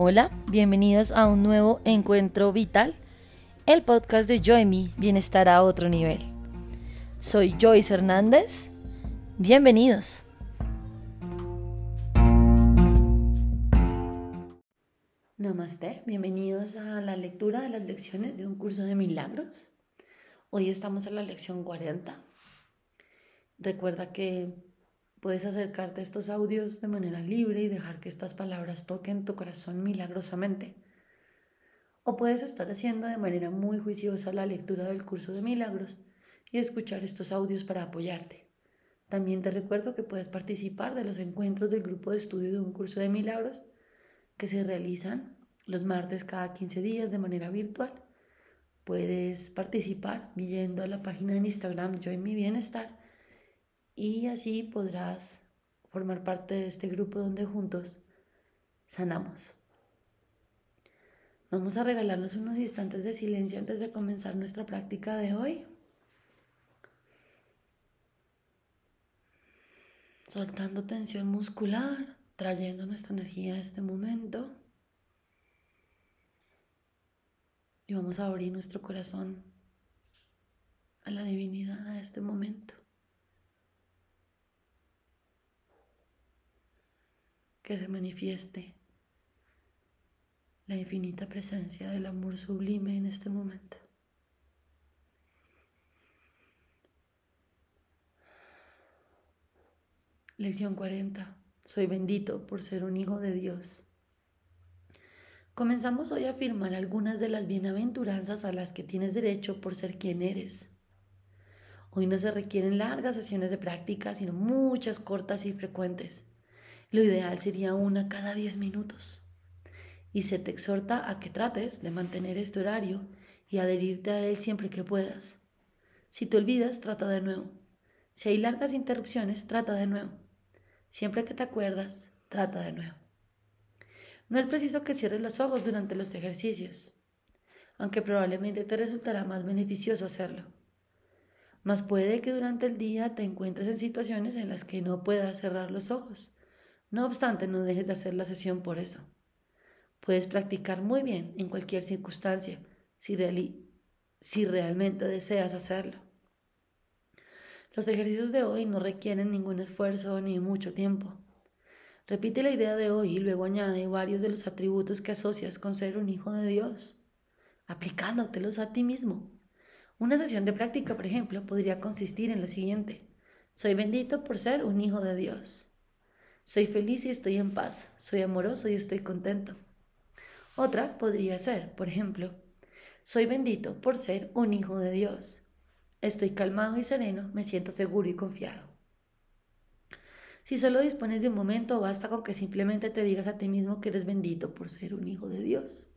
Hola, bienvenidos a un nuevo encuentro vital, el podcast de Joy Bienestar a otro nivel. Soy Joyce Hernández, bienvenidos. Namaste, bienvenidos a la lectura de las lecciones de un curso de milagros. Hoy estamos en la lección 40. Recuerda que Puedes acercarte a estos audios de manera libre y dejar que estas palabras toquen tu corazón milagrosamente. O puedes estar haciendo de manera muy juiciosa la lectura del curso de milagros y escuchar estos audios para apoyarte. También te recuerdo que puedes participar de los encuentros del grupo de estudio de un curso de milagros que se realizan los martes cada 15 días de manera virtual. Puedes participar yendo a la página de Instagram Join Mi Bienestar y así podrás formar parte de este grupo donde juntos sanamos. Vamos a regalarnos unos instantes de silencio antes de comenzar nuestra práctica de hoy. Soltando tensión muscular, trayendo nuestra energía a este momento. Y vamos a abrir nuestro corazón a la divinidad a este momento. Que se manifieste la infinita presencia del amor sublime en este momento. Lección 40. Soy bendito por ser un hijo de Dios. Comenzamos hoy a afirmar algunas de las bienaventuranzas a las que tienes derecho por ser quien eres. Hoy no se requieren largas sesiones de práctica, sino muchas cortas y frecuentes. Lo ideal sería una cada 10 minutos. Y se te exhorta a que trates de mantener este horario y adherirte a él siempre que puedas. Si te olvidas, trata de nuevo. Si hay largas interrupciones, trata de nuevo. Siempre que te acuerdas, trata de nuevo. No es preciso que cierres los ojos durante los ejercicios, aunque probablemente te resultará más beneficioso hacerlo. Mas puede que durante el día te encuentres en situaciones en las que no puedas cerrar los ojos no obstante, no dejes de hacer la sesión por eso. Puedes practicar muy bien en cualquier circunstancia si, si realmente deseas hacerlo. Los ejercicios de hoy no requieren ningún esfuerzo ni mucho tiempo. Repite la idea de hoy y luego añade varios de los atributos que asocias con ser un hijo de Dios, aplicándotelos a ti mismo. Una sesión de práctica, por ejemplo, podría consistir en lo siguiente. Soy bendito por ser un hijo de Dios. Soy feliz y estoy en paz. Soy amoroso y estoy contento. Otra podría ser, por ejemplo, soy bendito por ser un hijo de Dios. Estoy calmado y sereno, me siento seguro y confiado. Si solo dispones de un momento, basta con que simplemente te digas a ti mismo que eres bendito por ser un hijo de Dios.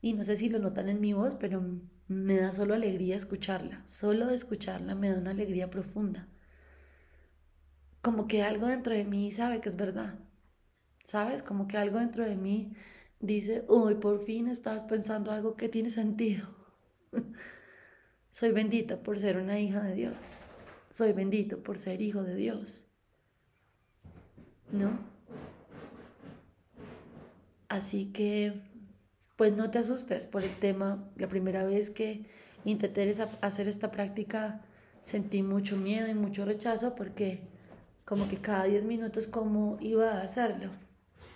Y no sé si lo notan en mi voz, pero me da solo alegría escucharla. Solo escucharla me da una alegría profunda como que algo dentro de mí sabe que es verdad. ¿Sabes? Como que algo dentro de mí dice, uy, por fin estás pensando algo que tiene sentido. Soy bendita por ser una hija de Dios. Soy bendito por ser hijo de Dios. ¿No? Así que, pues no te asustes por el tema. La primera vez que intenté hacer esta práctica sentí mucho miedo y mucho rechazo porque como que cada 10 minutos cómo iba a hacerlo,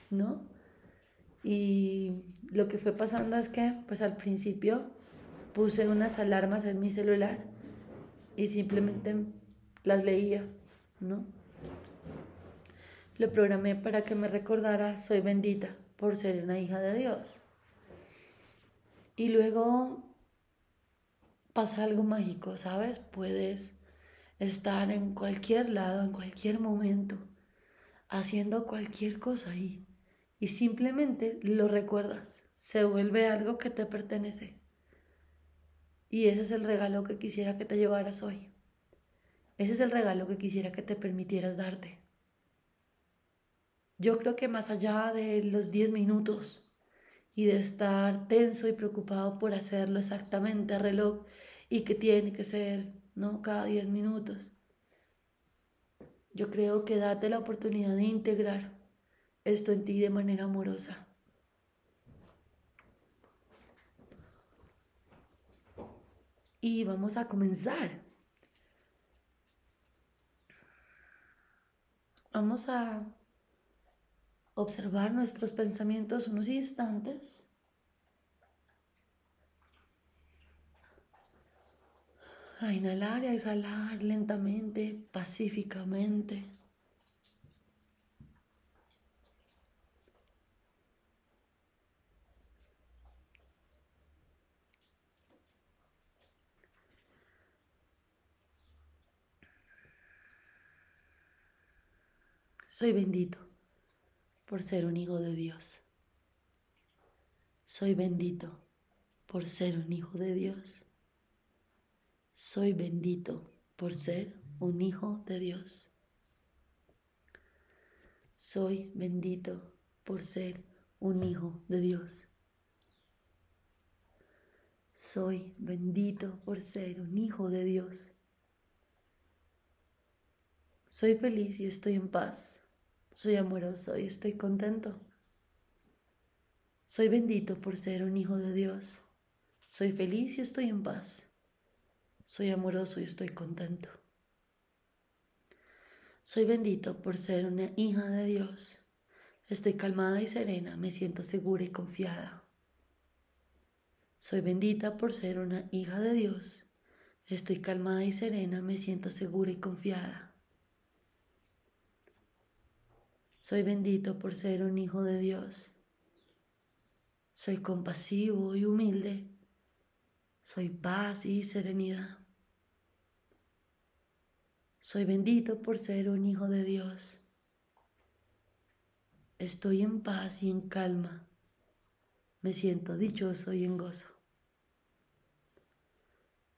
¿no? Y lo que fue pasando es que, pues al principio puse unas alarmas en mi celular y simplemente las leía, ¿no? Lo programé para que me recordara, soy bendita por ser una hija de Dios. Y luego pasa algo mágico, ¿sabes? Puedes estar en cualquier lado, en cualquier momento, haciendo cualquier cosa ahí. Y simplemente lo recuerdas, se vuelve algo que te pertenece. Y ese es el regalo que quisiera que te llevaras hoy. Ese es el regalo que quisiera que te permitieras darte. Yo creo que más allá de los 10 minutos y de estar tenso y preocupado por hacerlo exactamente a reloj y que tiene que ser ¿no? Cada 10 minutos. Yo creo que date la oportunidad de integrar esto en ti de manera amorosa. Y vamos a comenzar. Vamos a observar nuestros pensamientos unos instantes. A inhalar y a exhalar lentamente, pacíficamente. Soy bendito por ser un hijo de Dios. Soy bendito por ser un hijo de Dios. Soy bendito por ser un hijo de Dios. Soy bendito por ser un hijo de Dios. Soy bendito por ser un hijo de Dios. Soy feliz y estoy en paz soy amoroso y estoy contento. Soy bendito por ser un hijo de Dios. Soy feliz y estoy en paz. Soy amoroso y estoy contento. Soy bendito por ser una hija de Dios. Estoy calmada y serena, me siento segura y confiada. Soy bendita por ser una hija de Dios. Estoy calmada y serena, me siento segura y confiada. Soy bendito por ser un hijo de Dios. Soy compasivo y humilde. Soy paz y serenidad. Soy bendito por ser un hijo de Dios. Estoy en paz y en calma. Me siento dichoso y en gozo.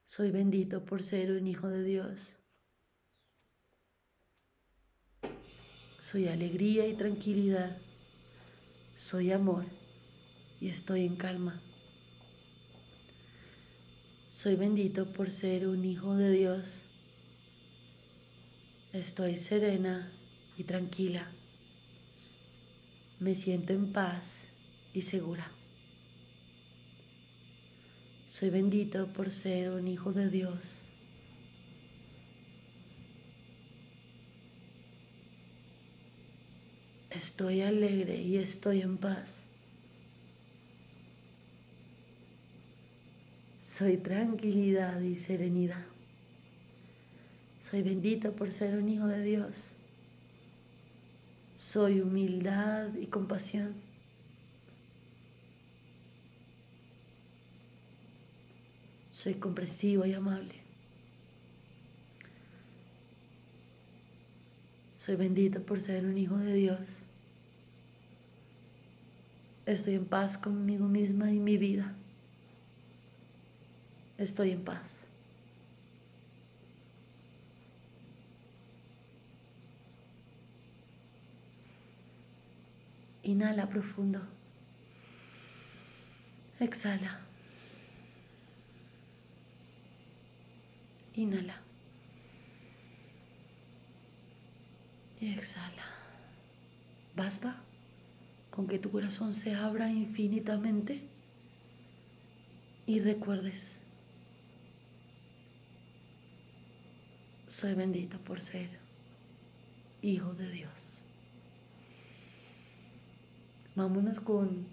Soy bendito por ser un hijo de Dios. Soy alegría y tranquilidad. Soy amor y estoy en calma. Soy bendito por ser un hijo de Dios. Estoy serena y tranquila. Me siento en paz y segura. Soy bendito por ser un hijo de Dios. Estoy alegre y estoy en paz. Soy tranquilidad y serenidad. Soy bendito por ser un hijo de Dios. Soy humildad y compasión. Soy comprensivo y amable. Soy bendito por ser un hijo de Dios. Estoy en paz conmigo misma y mi vida. Estoy en paz. Inhala profundo. Exhala. Inhala. y exhala. ¿Basta con que tu corazón se abra infinitamente y recuerdes, soy bendito por ser hijo de Dios. Vámonos con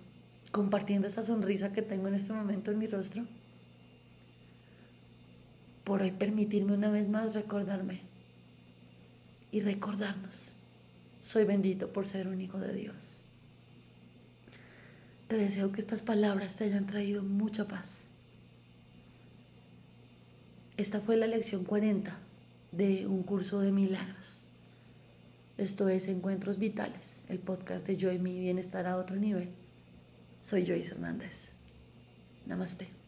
compartiendo esa sonrisa que tengo en este momento en mi rostro. Por hoy permitirme una vez más recordarme y recordarnos, soy bendito por ser un hijo de Dios. Te deseo que estas palabras te hayan traído mucha paz. Esta fue la lección 40 de un curso de milagros. Esto es Encuentros Vitales, el podcast de Yo y mi bienestar a otro nivel. Soy Joyce Hernández. Namaste.